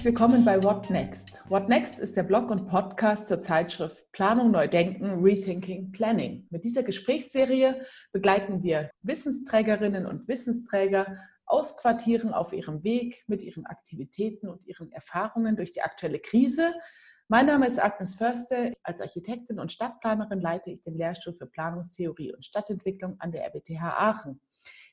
Herzlich willkommen bei What Next. What Next ist der Blog und Podcast zur Zeitschrift Planung neu denken, Rethinking Planning. Mit dieser Gesprächsserie begleiten wir Wissensträgerinnen und Wissensträger aus Quartieren auf ihrem Weg mit ihren Aktivitäten und ihren Erfahrungen durch die aktuelle Krise. Mein Name ist Agnes Förster. Als Architektin und Stadtplanerin leite ich den Lehrstuhl für Planungstheorie und Stadtentwicklung an der RWTH Aachen.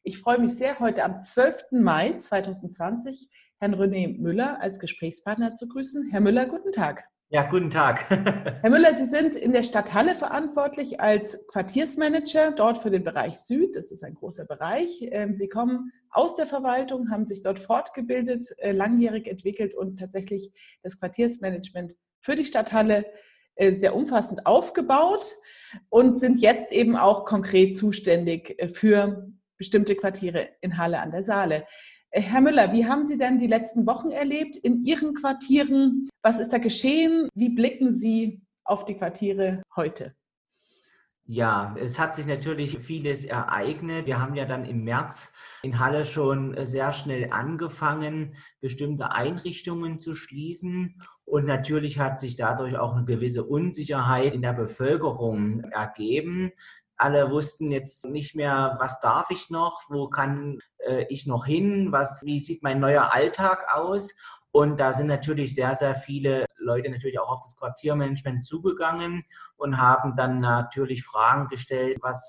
Ich freue mich sehr, heute am 12. Mai 2020 Herrn René Müller als Gesprächspartner zu grüßen. Herr Müller, guten Tag. Ja, guten Tag. Herr Müller, Sie sind in der Stadthalle verantwortlich als Quartiersmanager dort für den Bereich Süd. Das ist ein großer Bereich. Ähm, Sie kommen aus der Verwaltung, haben sich dort fortgebildet, äh, langjährig entwickelt und tatsächlich das Quartiersmanagement für die Stadthalle äh, sehr umfassend aufgebaut und sind jetzt eben auch konkret zuständig äh, für bestimmte Quartiere in Halle an der Saale. Äh, Herr Müller, wie haben Sie denn die letzten Wochen erlebt in Ihren Quartieren? Was ist da geschehen? Wie blicken Sie auf die Quartiere heute? Ja, es hat sich natürlich vieles ereignet. Wir haben ja dann im März in Halle schon sehr schnell angefangen, bestimmte Einrichtungen zu schließen. Und natürlich hat sich dadurch auch eine gewisse Unsicherheit in der Bevölkerung ergeben. Alle wussten jetzt nicht mehr, was darf ich noch, wo kann äh, ich noch hin, was, wie sieht mein neuer Alltag aus. Und da sind natürlich sehr, sehr viele Leute natürlich auch auf das Quartiermanagement zugegangen und haben dann natürlich Fragen gestellt, was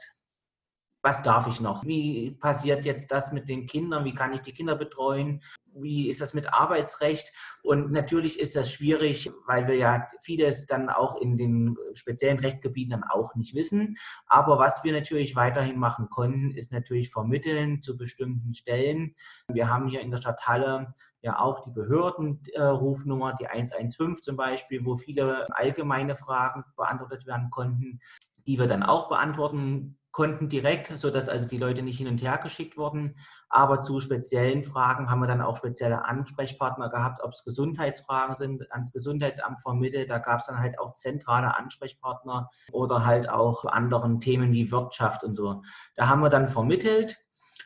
was darf ich noch? Wie passiert jetzt das mit den Kindern? Wie kann ich die Kinder betreuen? Wie ist das mit Arbeitsrecht? Und natürlich ist das schwierig, weil wir ja vieles dann auch in den speziellen Rechtsgebieten dann auch nicht wissen. Aber was wir natürlich weiterhin machen konnten, ist natürlich vermitteln zu bestimmten Stellen. Wir haben hier in der Stadt Halle ja auch die Behördenrufnummer, die 115 zum Beispiel, wo viele allgemeine Fragen beantwortet werden konnten, die wir dann auch beantworten konnten direkt, sodass also die Leute nicht hin und her geschickt wurden. Aber zu speziellen Fragen haben wir dann auch spezielle Ansprechpartner gehabt, ob es Gesundheitsfragen sind, ans Gesundheitsamt vermittelt. Da gab es dann halt auch zentrale Ansprechpartner oder halt auch anderen Themen wie Wirtschaft und so. Da haben wir dann vermittelt.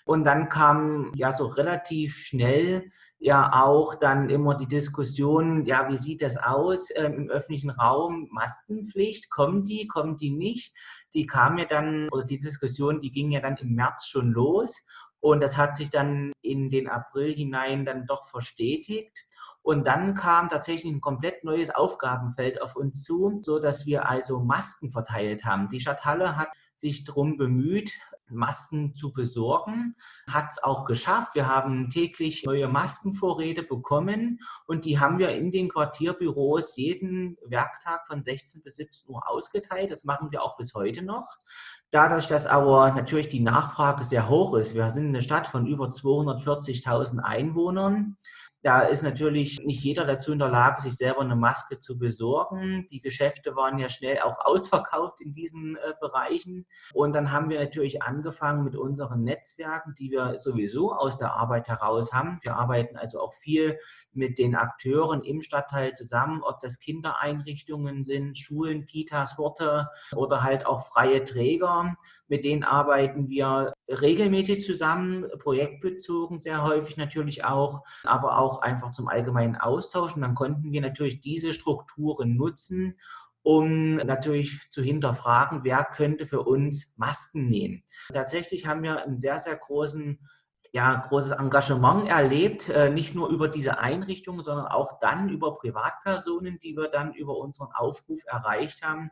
Und dann kam ja so relativ schnell ja auch dann immer die Diskussion, ja, wie sieht das aus ähm, im öffentlichen Raum? Maskenpflicht, kommen die, kommen die nicht? Die kam ja dann, oder die Diskussion, die ging ja dann im März schon los und das hat sich dann in den April hinein dann doch verstetigt. Und dann kam tatsächlich ein komplett neues Aufgabenfeld auf uns zu, so dass wir also Masken verteilt haben. Die Stadthalle hat sich darum bemüht, Masken zu besorgen. Hat es auch geschafft. Wir haben täglich neue Maskenvorräte bekommen und die haben wir in den Quartierbüros jeden Werktag von 16 bis 17 Uhr ausgeteilt. Das machen wir auch bis heute noch. Dadurch, dass aber natürlich die Nachfrage sehr hoch ist, wir sind eine Stadt von über 240.000 Einwohnern, da ist natürlich nicht jeder dazu in der Lage, sich selber eine Maske zu besorgen. Die Geschäfte waren ja schnell auch ausverkauft in diesen äh, Bereichen. Und dann haben wir natürlich angefangen mit unseren Netzwerken, die wir sowieso aus der Arbeit heraus haben. Wir arbeiten also auch viel mit den Akteuren im Stadtteil zusammen, ob das Kindereinrichtungen sind, Schulen, Kitas, Horte oder halt auch freie Träger. Mit denen arbeiten wir regelmäßig zusammen, projektbezogen sehr häufig natürlich auch, aber auch einfach zum allgemeinen Austausch. Und dann konnten wir natürlich diese Strukturen nutzen, um natürlich zu hinterfragen, wer könnte für uns Masken nähen. Tatsächlich haben wir einen sehr, sehr großen ja, großes Engagement erlebt, äh, nicht nur über diese Einrichtungen, sondern auch dann über Privatpersonen, die wir dann über unseren Aufruf erreicht haben,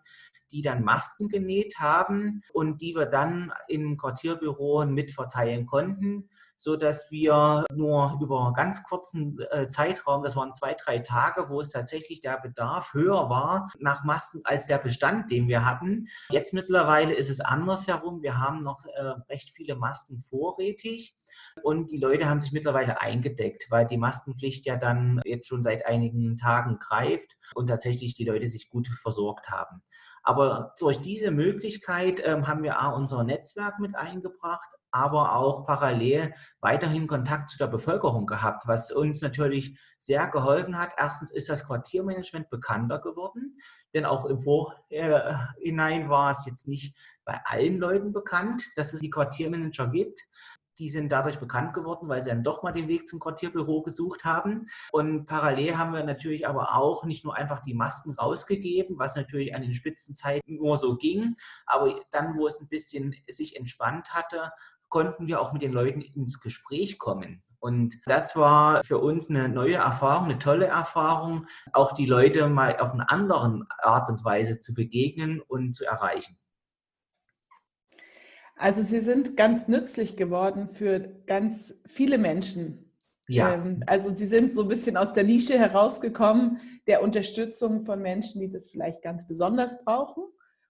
die dann Masken genäht haben und die wir dann im Quartierbüro mitverteilen konnten so dass wir nur über einen ganz kurzen äh, Zeitraum, das waren zwei, drei Tage, wo es tatsächlich der Bedarf höher war nach Masken als der Bestand, den wir hatten. Jetzt mittlerweile ist es andersherum. Wir haben noch äh, recht viele Masken vorrätig und die Leute haben sich mittlerweile eingedeckt, weil die Maskenpflicht ja dann jetzt schon seit einigen Tagen greift und tatsächlich die Leute sich gut versorgt haben. Aber durch diese Möglichkeit ähm, haben wir auch unser Netzwerk mit eingebracht, aber auch parallel weiterhin Kontakt zu der Bevölkerung gehabt, was uns natürlich sehr geholfen hat. Erstens ist das Quartiermanagement bekannter geworden, denn auch im Vorhinein war es jetzt nicht bei allen Leuten bekannt, dass es die Quartiermanager gibt. Die sind dadurch bekannt geworden, weil sie dann doch mal den Weg zum Quartierbüro gesucht haben. Und parallel haben wir natürlich aber auch nicht nur einfach die Masken rausgegeben, was natürlich an den Spitzenzeiten nur so ging, aber dann, wo es ein bisschen sich entspannt hatte, konnten wir auch mit den Leuten ins Gespräch kommen. Und das war für uns eine neue Erfahrung, eine tolle Erfahrung, auch die Leute mal auf eine andere Art und Weise zu begegnen und zu erreichen. Also Sie sind ganz nützlich geworden für ganz viele Menschen. Ja. Ähm, also Sie sind so ein bisschen aus der Nische herausgekommen, der Unterstützung von Menschen, die das vielleicht ganz besonders brauchen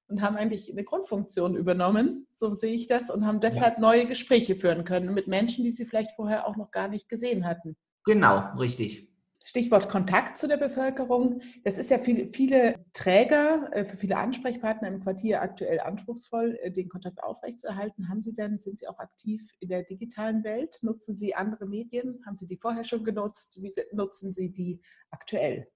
und haben eigentlich eine Grundfunktion übernommen, so sehe ich das, und haben deshalb ja. neue Gespräche führen können mit Menschen, die Sie vielleicht vorher auch noch gar nicht gesehen hatten. Genau, richtig. Stichwort Kontakt zu der Bevölkerung. Das ist ja für viele Träger, äh, für viele Ansprechpartner im Quartier aktuell anspruchsvoll, äh, den Kontakt aufrechtzuerhalten. Haben Sie denn, sind Sie auch aktiv in der digitalen Welt? Nutzen Sie andere Medien? Haben Sie die vorher schon genutzt? Wie nutzen Sie die aktuell?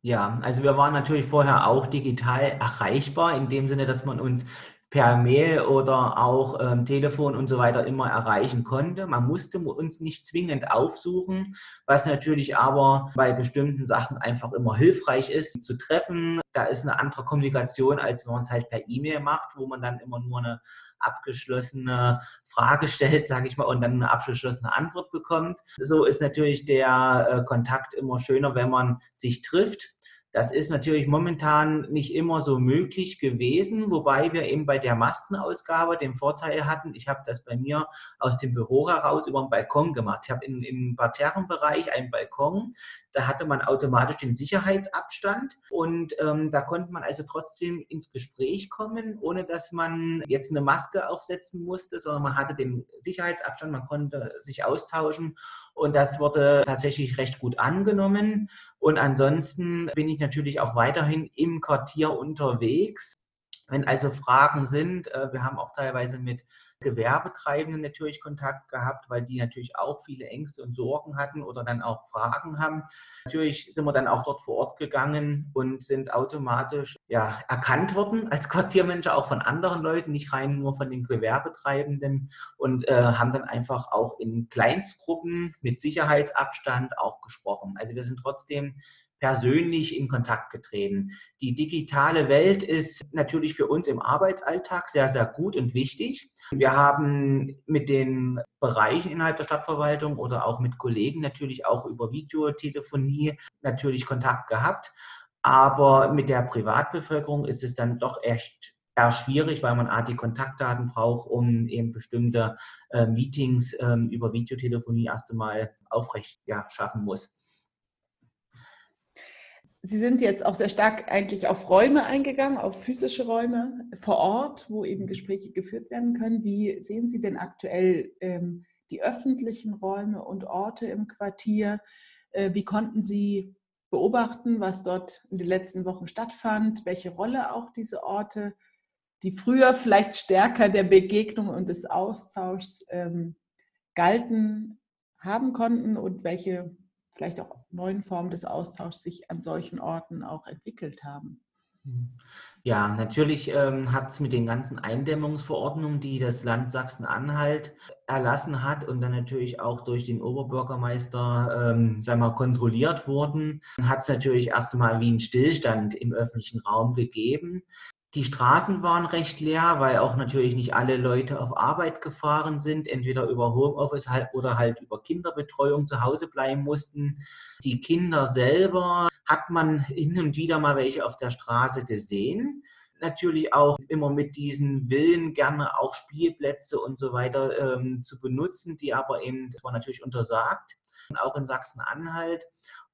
Ja, also wir waren natürlich vorher auch digital erreichbar, in dem Sinne, dass man uns per Mail oder auch ähm, Telefon und so weiter immer erreichen konnte. Man musste uns nicht zwingend aufsuchen, was natürlich aber bei bestimmten Sachen einfach immer hilfreich ist zu treffen. Da ist eine andere Kommunikation, als wenn man es halt per E-Mail macht, wo man dann immer nur eine abgeschlossene Frage stellt, sage ich mal, und dann eine abgeschlossene Antwort bekommt. So ist natürlich der äh, Kontakt immer schöner, wenn man sich trifft. Das ist natürlich momentan nicht immer so möglich gewesen, wobei wir eben bei der Mastenausgabe den Vorteil hatten, ich habe das bei mir aus dem Büro heraus über den Balkon gemacht. Ich habe im Parterrenbereich einen Balkon, da hatte man automatisch den Sicherheitsabstand und ähm, da konnte man also trotzdem ins Gespräch kommen, ohne dass man jetzt eine Maske aufsetzen musste, sondern man hatte den Sicherheitsabstand, man konnte sich austauschen und das wurde tatsächlich recht gut angenommen. Und ansonsten bin ich natürlich auch weiterhin im Quartier unterwegs. Wenn also Fragen sind, äh, wir haben auch teilweise mit Gewerbetreibenden natürlich Kontakt gehabt, weil die natürlich auch viele Ängste und Sorgen hatten oder dann auch Fragen haben. Natürlich sind wir dann auch dort vor Ort gegangen und sind automatisch ja, erkannt worden als Quartiermensch auch von anderen Leuten, nicht rein nur von den Gewerbetreibenden und äh, haben dann einfach auch in Kleinstgruppen mit Sicherheitsabstand auch gesprochen. Also wir sind trotzdem persönlich in Kontakt getreten. Die digitale Welt ist natürlich für uns im Arbeitsalltag sehr, sehr gut und wichtig. Wir haben mit den Bereichen innerhalb der Stadtverwaltung oder auch mit Kollegen natürlich auch über Videotelefonie natürlich Kontakt gehabt. Aber mit der Privatbevölkerung ist es dann doch echt eher schwierig, weil man A, die Kontaktdaten braucht, um eben bestimmte äh, Meetings äh, über Videotelefonie erst einmal aufrecht ja, schaffen muss. Sie sind jetzt auch sehr stark eigentlich auf Räume eingegangen, auf physische Räume vor Ort, wo eben Gespräche geführt werden können. Wie sehen Sie denn aktuell ähm, die öffentlichen Räume und Orte im Quartier? Äh, wie konnten Sie beobachten, was dort in den letzten Wochen stattfand? Welche Rolle auch diese Orte, die früher vielleicht stärker der Begegnung und des Austauschs ähm, galten, haben konnten und welche vielleicht auch neuen Formen des Austauschs sich an solchen Orten auch entwickelt haben. Mhm. Ja, natürlich ähm, hat es mit den ganzen Eindämmungsverordnungen, die das Land Sachsen-Anhalt erlassen hat und dann natürlich auch durch den Oberbürgermeister ähm, sagen wir, kontrolliert wurden, hat es natürlich erst einmal wie einen Stillstand im öffentlichen Raum gegeben. Die Straßen waren recht leer, weil auch natürlich nicht alle Leute auf Arbeit gefahren sind, entweder über Homeoffice halt oder halt über Kinderbetreuung zu Hause bleiben mussten. Die Kinder selber hat man hin und wieder mal welche auf der Straße gesehen. Natürlich auch immer mit diesen Willen gerne auch Spielplätze und so weiter ähm, zu benutzen, die aber eben, das war natürlich untersagt, auch in Sachsen-Anhalt.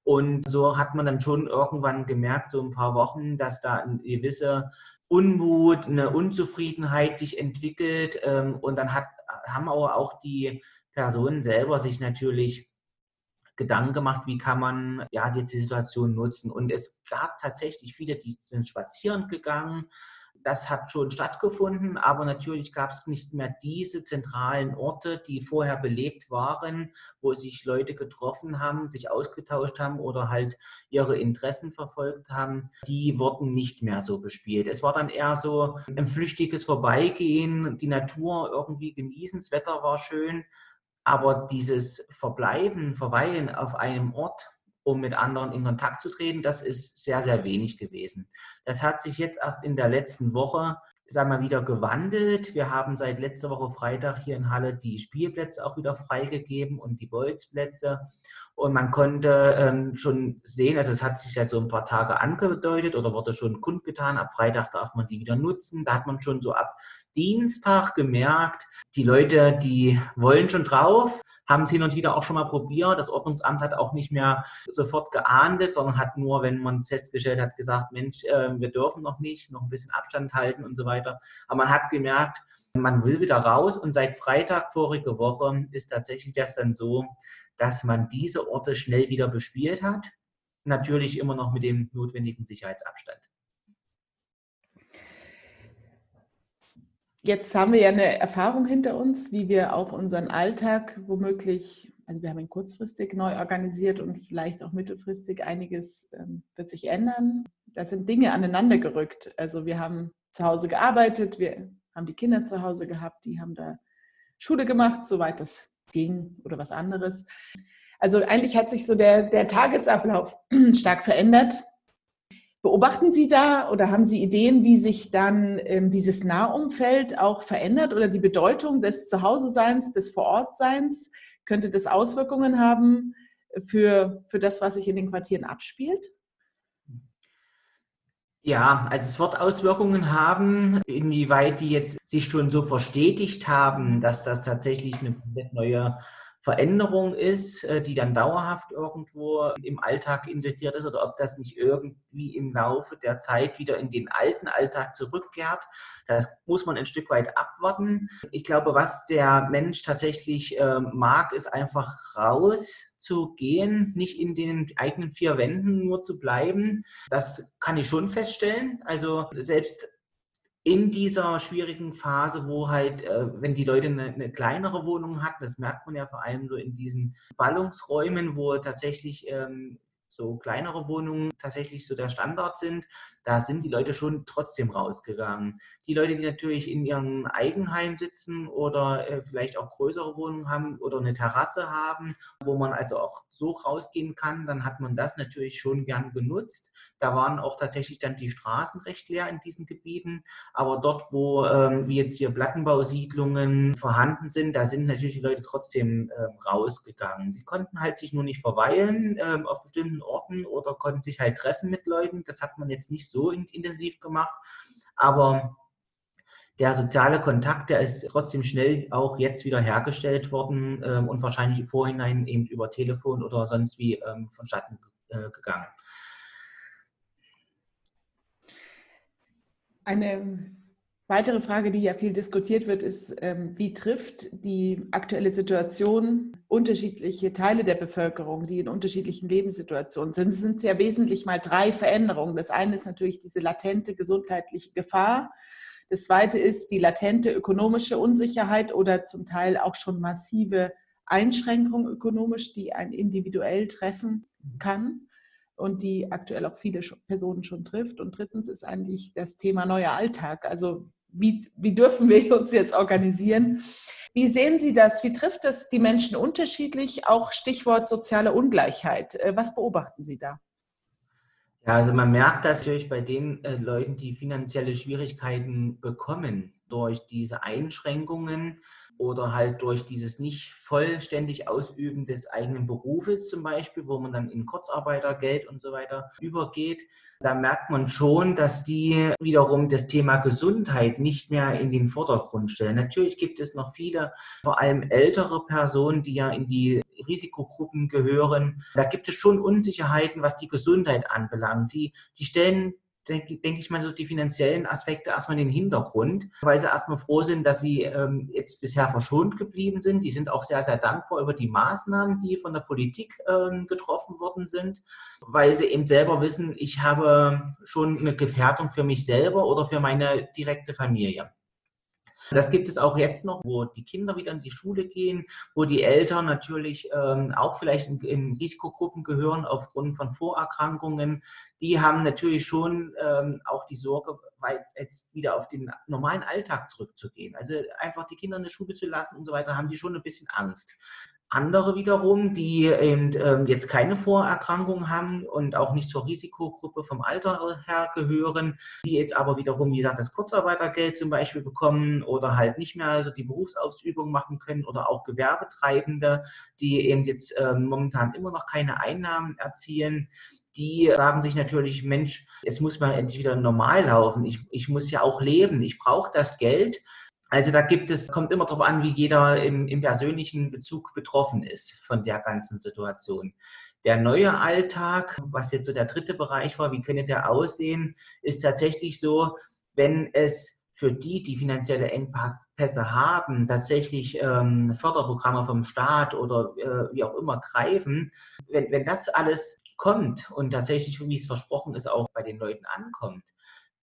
Und so hat man dann schon irgendwann gemerkt, so ein paar Wochen, dass da eine gewisse Unmut, eine Unzufriedenheit sich entwickelt ähm, und dann hat, haben aber auch die Personen selber sich natürlich Gedanken gemacht, wie kann man ja jetzt die Situation nutzen. Und es gab tatsächlich viele, die sind spazieren gegangen. Das hat schon stattgefunden, aber natürlich gab es nicht mehr diese zentralen Orte, die vorher belebt waren, wo sich Leute getroffen haben, sich ausgetauscht haben oder halt ihre Interessen verfolgt haben. Die wurden nicht mehr so bespielt. Es war dann eher so ein flüchtiges Vorbeigehen, die Natur irgendwie genießen, das Wetter war schön, aber dieses Verbleiben, Verweilen auf einem Ort, um mit anderen in Kontakt zu treten, das ist sehr, sehr wenig gewesen. Das hat sich jetzt erst in der letzten Woche sagen wir, wieder gewandelt. Wir haben seit letzter Woche Freitag hier in Halle die Spielplätze auch wieder freigegeben und die Bolzplätze. Und man konnte ähm, schon sehen, also es hat sich ja so ein paar Tage angedeutet oder wurde schon kundgetan, ab Freitag darf man die wieder nutzen. Da hat man schon so ab Dienstag gemerkt, die Leute, die wollen schon drauf, haben es hin und wieder auch schon mal probiert. Das Ordnungsamt hat auch nicht mehr sofort geahndet, sondern hat nur, wenn man es festgestellt hat, gesagt, Mensch, äh, wir dürfen noch nicht, noch ein bisschen Abstand halten und so weiter. Aber man hat gemerkt, man will wieder raus und seit Freitag vorige Woche ist tatsächlich das dann so, dass man diese Orte schnell wieder bespielt hat. Natürlich immer noch mit dem notwendigen Sicherheitsabstand. Jetzt haben wir ja eine Erfahrung hinter uns, wie wir auch unseren Alltag womöglich, also wir haben ihn kurzfristig neu organisiert und vielleicht auch mittelfristig einiges ähm, wird sich ändern. Da sind Dinge aneinander gerückt. Also wir haben zu Hause gearbeitet, wir haben die Kinder zu Hause gehabt, die haben da Schule gemacht, soweit das ging oder was anderes. Also eigentlich hat sich so der, der Tagesablauf stark verändert. Beobachten Sie da oder haben Sie Ideen, wie sich dann ähm, dieses Nahumfeld auch verändert oder die Bedeutung des Zuhause-Seins, des Vorortseins? Könnte das Auswirkungen haben für, für das, was sich in den Quartieren abspielt? Ja, also es wird Auswirkungen haben, inwieweit die jetzt sich schon so verstetigt haben, dass das tatsächlich eine neue Veränderung ist, äh, die dann dauerhaft irgendwo im Alltag integriert ist oder ob das nicht irgendwie im Laufe der Zeit wieder in den alten Alltag zurückkehrt. Das muss man ein Stück weit abwarten. Ich glaube, was der Mensch tatsächlich äh, mag, ist einfach raus zu gehen, nicht in den eigenen vier Wänden nur zu bleiben. Das kann ich schon feststellen. Also selbst in dieser schwierigen Phase, wo halt, äh, wenn die Leute eine, eine, kleinere Wohnung hatten, das merkt man ja vor allem so in diesen Ballungsräumen, wo tatsächlich ähm, so kleinere Wohnungen tatsächlich so der Standard sind, da sind die Leute schon trotzdem rausgegangen. Die Leute, die natürlich in ihrem Eigenheim sitzen oder äh, vielleicht auch größere Wohnungen haben oder eine Terrasse haben, wo man also auch so rausgehen kann, dann hat man das natürlich schon gern genutzt. Da waren auch tatsächlich dann die Straßen recht leer in diesen Gebieten. Aber dort, wo ähm, wie jetzt hier Plattenbausiedlungen vorhanden sind, da sind natürlich die Leute trotzdem ähm, rausgegangen. Sie konnten halt sich nur nicht verweilen ähm, auf bestimmten Orten oder konnten sich halt treffen mit Leuten. Das hat man jetzt nicht so intensiv gemacht. Aber der soziale Kontakt, der ist trotzdem schnell auch jetzt wieder hergestellt worden ähm, und wahrscheinlich im Vorhinein eben über Telefon oder sonst wie ähm, vonstatten äh, gegangen. Eine weitere Frage, die ja viel diskutiert wird, ist, ähm, wie trifft die aktuelle Situation unterschiedliche Teile der Bevölkerung, die in unterschiedlichen Lebenssituationen sind? Es sind ja wesentlich mal drei Veränderungen. Das eine ist natürlich diese latente gesundheitliche Gefahr. Das zweite ist die latente ökonomische Unsicherheit oder zum Teil auch schon massive Einschränkungen ökonomisch, die ein individuell treffen kann und die aktuell auch viele Personen schon trifft. Und drittens ist eigentlich das Thema neuer Alltag. Also wie, wie dürfen wir uns jetzt organisieren? Wie sehen Sie das? Wie trifft es die Menschen unterschiedlich? Auch Stichwort soziale Ungleichheit. Äh, was beobachten Sie da? Ja, also man merkt das natürlich bei den äh, Leuten, die finanzielle Schwierigkeiten bekommen durch diese Einschränkungen oder halt durch dieses nicht vollständig Ausüben des eigenen Berufes zum Beispiel, wo man dann in Kurzarbeitergeld und so weiter übergeht. Da merkt man schon, dass die wiederum das Thema Gesundheit nicht mehr in den Vordergrund stellen. Natürlich gibt es noch viele, vor allem ältere Personen, die ja in die Risikogruppen gehören. Da gibt es schon Unsicherheiten, was die Gesundheit anbelangt. Die, die stellen denke denk ich mal, so die finanziellen Aspekte erstmal in den Hintergrund, weil sie erstmal froh sind, dass sie ähm, jetzt bisher verschont geblieben sind. Die sind auch sehr, sehr dankbar über die Maßnahmen, die von der Politik ähm, getroffen worden sind, weil sie eben selber wissen, ich habe schon eine Gefährdung für mich selber oder für meine direkte Familie. Das gibt es auch jetzt noch, wo die Kinder wieder in die Schule gehen, wo die Eltern natürlich ähm, auch vielleicht in, in, Risikogruppen gehören aufgrund von Vorerkrankungen. Die haben natürlich schon ähm, auch die Sorge, jetzt wieder auf den normalen Alltag zurückzugehen. Also einfach die Kinder in die Schule zu lassen und so weiter, haben die schon ein bisschen Angst. Andere wiederum, die eben ähm, jetzt keine Vorerkrankung haben und auch nicht zur Risikogruppe vom Alter her gehören, die jetzt aber wiederum, wie gesagt, das Kurzarbeitergeld zum Beispiel bekommen oder halt nicht mehr also die Berufsausübung machen können oder auch Gewerbetreibende, die eben jetzt ähm, momentan immer noch keine Einnahmen erzielen, die sagen sich natürlich, Mensch, es muss mal endlich wieder normal laufen. Ich, ich muss ja auch leben. Ich brauche das Geld. Also da gibt es, kommt immer darauf an, wie jeder im, im persönlichen Bezug betroffen ist von der ganzen Situation. Der neue Alltag, was jetzt so der dritte Bereich war, wie könnte der aussehen, ist tatsächlich so, wenn es für die, die finanzielle Engpässe haben, tatsächlich ähm, Förderprogramme vom Staat oder äh, wie auch immer greifen, wenn, wenn das alles kommt und tatsächlich, wie es versprochen ist, auch bei den Leuten ankommt,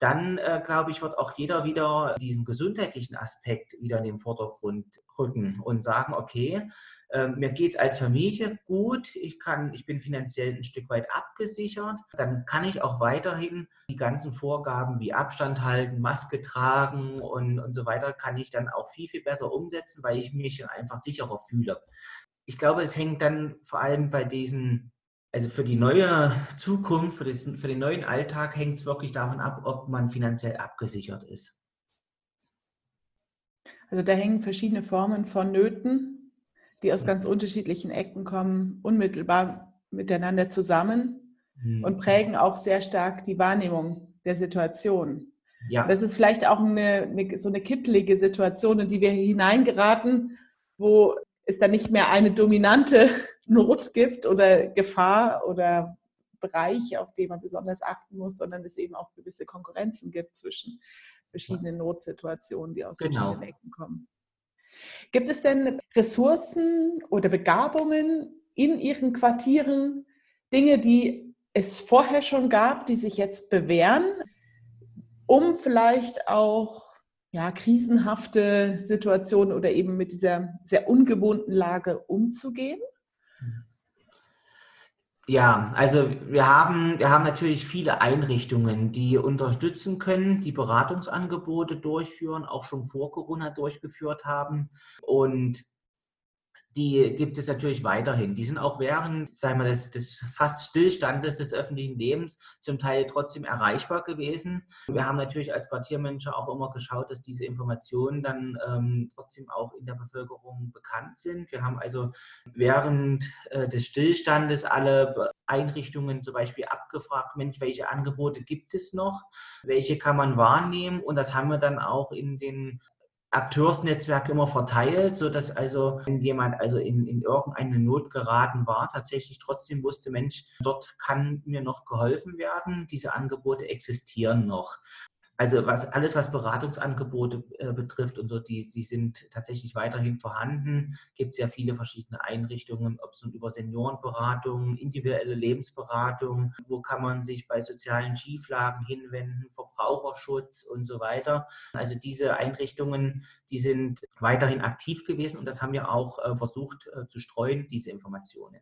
dann äh, glaube ich, wird auch jeder wieder diesen gesundheitlichen Aspekt wieder in den Vordergrund rücken und sagen, okay, äh, mir geht es als Familie gut, ich, kann, ich bin finanziell ein Stück weit abgesichert, dann kann ich auch weiterhin die ganzen Vorgaben wie Abstand halten, Maske tragen und, und so weiter, kann ich dann auch viel, viel besser umsetzen, weil ich mich einfach sicherer fühle. Ich glaube, es hängt dann vor allem bei diesen also für die neue Zukunft, für, das, für den neuen Alltag hängt es wirklich davon ab, ob man finanziell abgesichert ist. Also da hängen verschiedene Formen von Nöten, die aus ganz unterschiedlichen Ecken kommen, unmittelbar miteinander zusammen mhm. und prägen auch sehr stark die Wahrnehmung der Situation. Ja. Das ist vielleicht auch eine, eine, so eine kipplige Situation, in die wir hineingeraten, wo es dann nicht mehr eine dominante Not gibt oder Gefahr oder Bereich, auf den man besonders achten muss, sondern es eben auch gewisse Konkurrenzen gibt zwischen verschiedenen Notsituationen, die aus genau. verschiedenen Ecken kommen. Gibt es denn Ressourcen oder Begabungen in Ihren Quartieren, Dinge, die es vorher schon gab, die sich jetzt bewähren, um vielleicht auch ja, krisenhafte Situationen oder eben mit dieser sehr ungewohnten Lage umzugehen? Ja, also wir haben, wir haben natürlich viele Einrichtungen, die unterstützen können, die Beratungsangebote durchführen, auch schon vor Corona durchgeführt haben. Und die gibt es natürlich weiterhin. Die sind auch während, sagen wir, des, des fast Stillstandes des öffentlichen Lebens zum Teil trotzdem erreichbar gewesen. Wir haben natürlich als Quartiermanager auch immer geschaut, dass diese Informationen dann ähm, trotzdem auch in der Bevölkerung bekannt sind. Wir haben also während äh, des Stillstandes alle Einrichtungen zum Beispiel abgefragt, Mensch, welche Angebote gibt es noch, welche kann man wahrnehmen und das haben wir dann auch in den Akteursnetzwerk immer verteilt, sodass also, wenn jemand also in, in irgendeine Not geraten war, tatsächlich trotzdem wusste, Mensch, dort kann mir noch geholfen werden, diese Angebote existieren noch. Also was, alles, was Beratungsangebote äh, betrifft und so, die, die sind tatsächlich weiterhin vorhanden. Gibt ja viele verschiedene Einrichtungen, ob es nun über Seniorenberatung, individuelle Lebensberatung, wo kann man sich bei sozialen Schieflagen hinwenden, Verbraucherschutz und so weiter. Also diese Einrichtungen, die sind weiterhin aktiv gewesen und das haben wir auch äh, versucht äh, zu streuen, diese Informationen.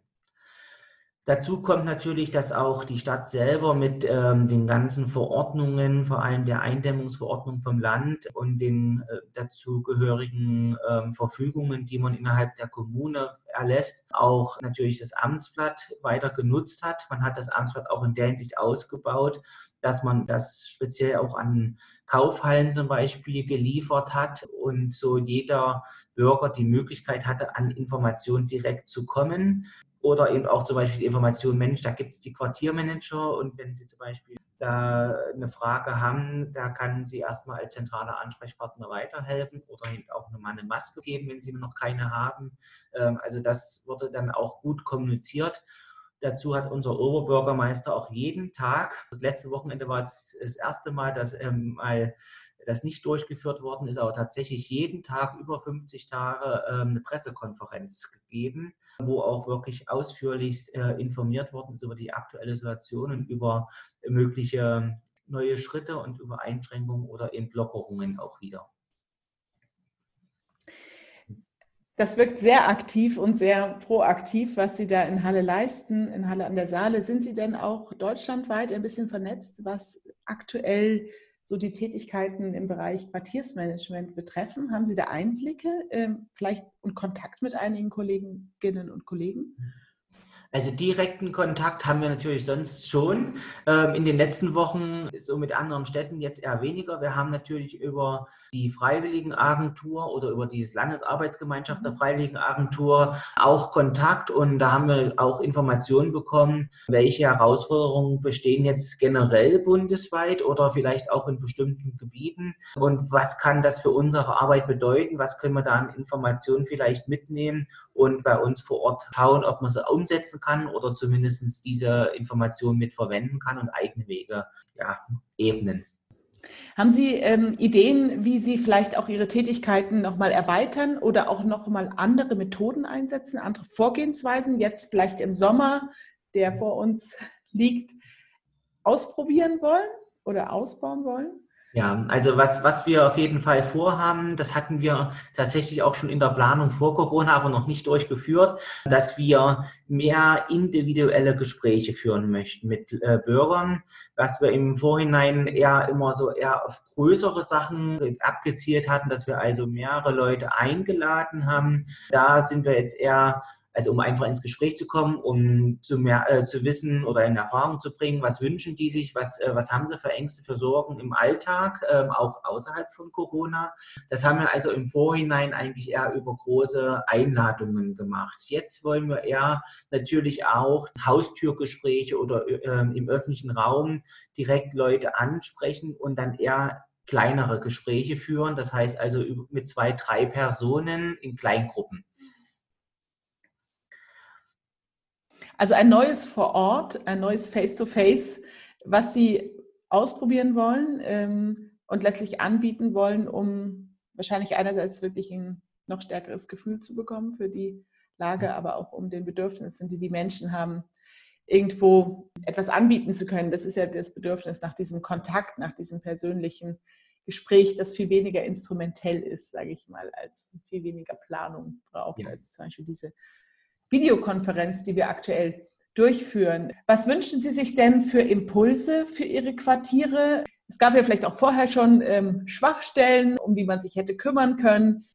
Dazu kommt natürlich, dass auch die Stadt selber mit ähm, den ganzen Verordnungen, vor allem der Eindämmungsverordnung vom Land und den äh, dazugehörigen ähm, Verfügungen, die man innerhalb der Kommune erlässt, auch natürlich das Amtsblatt weiter genutzt hat. Man hat das Amtsblatt auch in der Hinsicht ausgebaut, dass man das speziell auch an Kaufhallen zum Beispiel geliefert hat und so jeder Bürger die Möglichkeit hatte, an Informationen direkt zu kommen. Oder eben auch zum Beispiel die Information, Mensch, da gibt es die Quartiermanager und wenn Sie zum Beispiel da eine Frage haben, da kann Sie erstmal als zentraler Ansprechpartner weiterhelfen oder eben auch nochmal eine Maske geben, wenn Sie noch keine haben. Ähm, also das wurde dann auch gut kommuniziert. Dazu hat unser Oberbürgermeister auch jeden Tag, das letzte Wochenende war das erste Mal, dass mal das nicht durchgeführt worden ist, aber tatsächlich jeden Tag über 50 Tage ähm, eine Pressekonferenz gegeben, wo auch wirklich ausführlich äh, informiert worden ist über die aktuelle Situation und über mögliche neue Schritte und über Einschränkungen oder Entlockerungen auch wieder. Das wirkt sehr aktiv und sehr proaktiv, was Sie da in Halle leisten, in Halle an der Saale. Sind Sie denn auch deutschlandweit ein bisschen vernetzt, was aktuell so die Tätigkeiten im Bereich Quartiersmanagement betreffen? Haben Sie da Einblicke, ähm, vielleicht und Kontakt mit einigen Kolleginnen und Kollegen? Also direkten Kontakt haben wir natürlich sonst schon. Ähm, in den letzten Wochen so mit anderen Städten jetzt eher weniger. Wir haben natürlich über die Freiwilligenagentur oder über die Landesarbeitsgemeinschaft der mhm. Freiwilligenagentur auch Kontakt und da haben wir auch Informationen bekommen, welche Herausforderungen bestehen jetzt generell bundesweit oder vielleicht auch in bestimmten Gebieten und was kann das für unsere Arbeit bedeuten, was können wir da an Informationen vielleicht mitnehmen und bei uns vor Ort schauen, ob man sie umsetzen kann oder zumindest diese Informationen mit verwenden kann und eigene Wege ja, ebnen. Haben Sie ähm, Ideen, wie Sie vielleicht auch Ihre Tätigkeiten nochmal erweitern oder auch nochmal andere Methoden einsetzen, andere Vorgehensweisen, jetzt vielleicht im Sommer, der vor uns liegt, ausprobieren wollen oder ausbauen wollen? Ja, also was, was wir auf jeden Fall vorhaben, das hatten wir tatsächlich auch schon in der Planung vor Corona, aber noch nicht durchgeführt, dass wir mehr individuelle Gespräche führen möchten mit äh, Bürgern, was wir im Vorhinein eher immer so eher auf größere Sachen abgezielt hatten, dass wir also mehrere Leute eingeladen haben. Da sind wir jetzt eher also um einfach ins Gespräch zu kommen, um zu, mehr, äh, zu wissen oder in Erfahrung zu bringen, was wünschen die sich, was, äh, was haben sie für Ängste, für Sorgen im Alltag, äh, auch außerhalb von Corona. Das haben wir also im Vorhinein eigentlich eher über große Einladungen gemacht. Jetzt wollen wir eher natürlich auch Haustürgespräche oder ähm, im öffentlichen Raum direkt Leute ansprechen und dann eher kleinere Gespräche führen. Das heißt also mit zwei, drei Personen in Kleingruppen. Also ein neues vor Ort, ein neues Face-to-Face, was Sie ausprobieren wollen ähm, und letztlich anbieten wollen, um wahrscheinlich einerseits wirklich ein noch stärkeres Gefühl zu bekommen für die Lage, aber auch um den Bedürfnissen, die die Menschen haben, irgendwo etwas anbieten zu können. Das ist ja das Bedürfnis nach diesem Kontakt, nach diesem persönlichen Gespräch, das viel weniger instrumentell ist, sage ich mal, als viel weniger Planung braucht, ja. als zum Beispiel diese Videokonferenz, die wir aktuell durchführen. Was wünschen Sie sich denn für Impulse für Ihre Quartiere? Es gab ja vielleicht auch vorher schon ähm, Schwachstellen, um die man sich hätte kümmern können.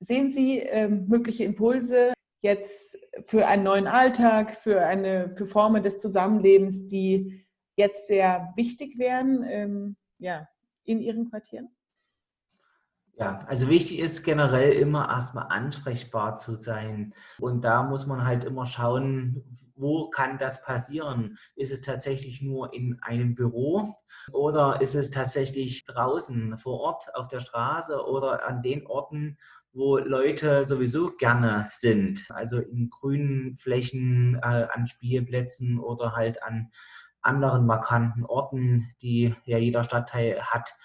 Sehen Sie ähm, mögliche Impulse jetzt für einen neuen Alltag, für, eine, für Formen des Zusammenlebens, die jetzt sehr wichtig wären ähm, ja, in Ihren Quartieren? Ja, also wichtig ist generell immer erstmal ansprechbar zu sein. Und da muss man halt immer schauen, wo kann das passieren? Ist es tatsächlich nur in einem Büro oder ist es tatsächlich draußen vor Ort auf der Straße oder an den Orten, wo Leute sowieso gerne sind? Also in grünen Flächen, äh, an Spielplätzen oder halt an anderen markanten Orten, die ja jeder Stadtteil hat.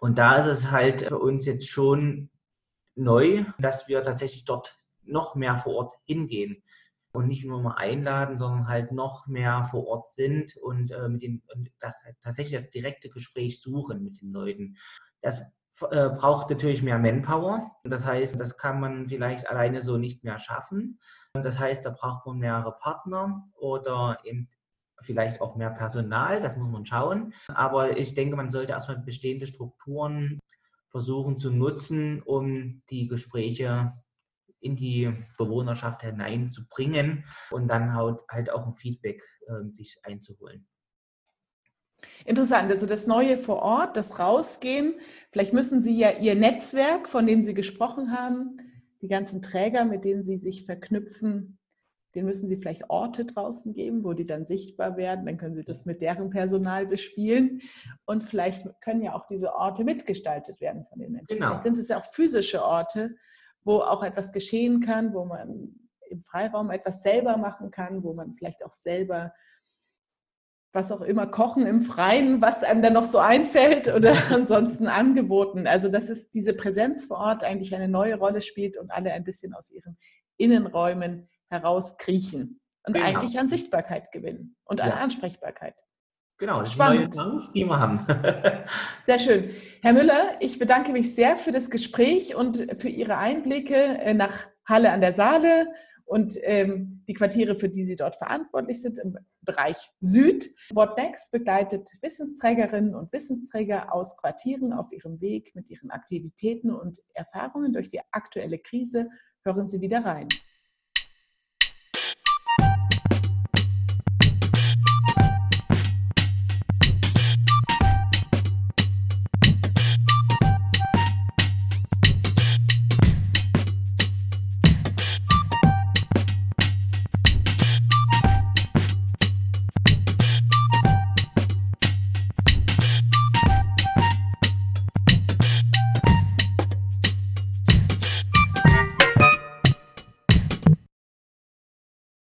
Und da ist es halt für uns jetzt schon neu, dass wir tatsächlich dort noch mehr vor Ort hingehen und nicht nur mal einladen, sondern halt noch mehr vor Ort sind und äh, mit den und das, tatsächlich das direkte Gespräch suchen mit den Leuten. Das äh, braucht natürlich mehr Manpower. Das heißt, das kann man vielleicht alleine so nicht mehr schaffen. Das heißt, da braucht man mehrere Partner oder eben vielleicht auch mehr Personal, das muss man schauen. Aber ich denke, man sollte erstmal bestehende Strukturen versuchen zu nutzen, um die Gespräche in die Bewohnerschaft hineinzubringen und dann halt auch ein Feedback äh, sich einzuholen. Interessant, also das Neue vor Ort, das Rausgehen. Vielleicht müssen Sie ja Ihr Netzwerk, von dem Sie gesprochen haben, die ganzen Träger, mit denen Sie sich verknüpfen, den müssen Sie vielleicht Orte draußen geben, wo die dann sichtbar werden. Dann können Sie das mit deren Personal bespielen. Und vielleicht können ja auch diese Orte mitgestaltet werden von den Menschen. Genau. Vielleicht sind es ja auch physische Orte, wo auch etwas geschehen kann, wo man im Freiraum etwas selber machen kann, wo man vielleicht auch selber was auch immer kochen im Freien, was einem dann noch so einfällt oder ansonsten angeboten. Also dass es diese Präsenz vor Ort eigentlich eine neue Rolle spielt und alle ein bisschen aus ihren Innenräumen herauskriechen und genau. eigentlich an Sichtbarkeit gewinnen und an ja. Ansprechbarkeit. Genau, das Spannend. ist die neue Chance, die wir haben. sehr schön. Herr Müller, ich bedanke mich sehr für das Gespräch und für Ihre Einblicke äh, nach Halle an der Saale und ähm, die Quartiere, für die Sie dort verantwortlich sind im Bereich Süd. What Next begleitet Wissensträgerinnen und Wissensträger aus Quartieren auf ihrem Weg mit ihren Aktivitäten und Erfahrungen durch die aktuelle Krise. Hören Sie wieder rein.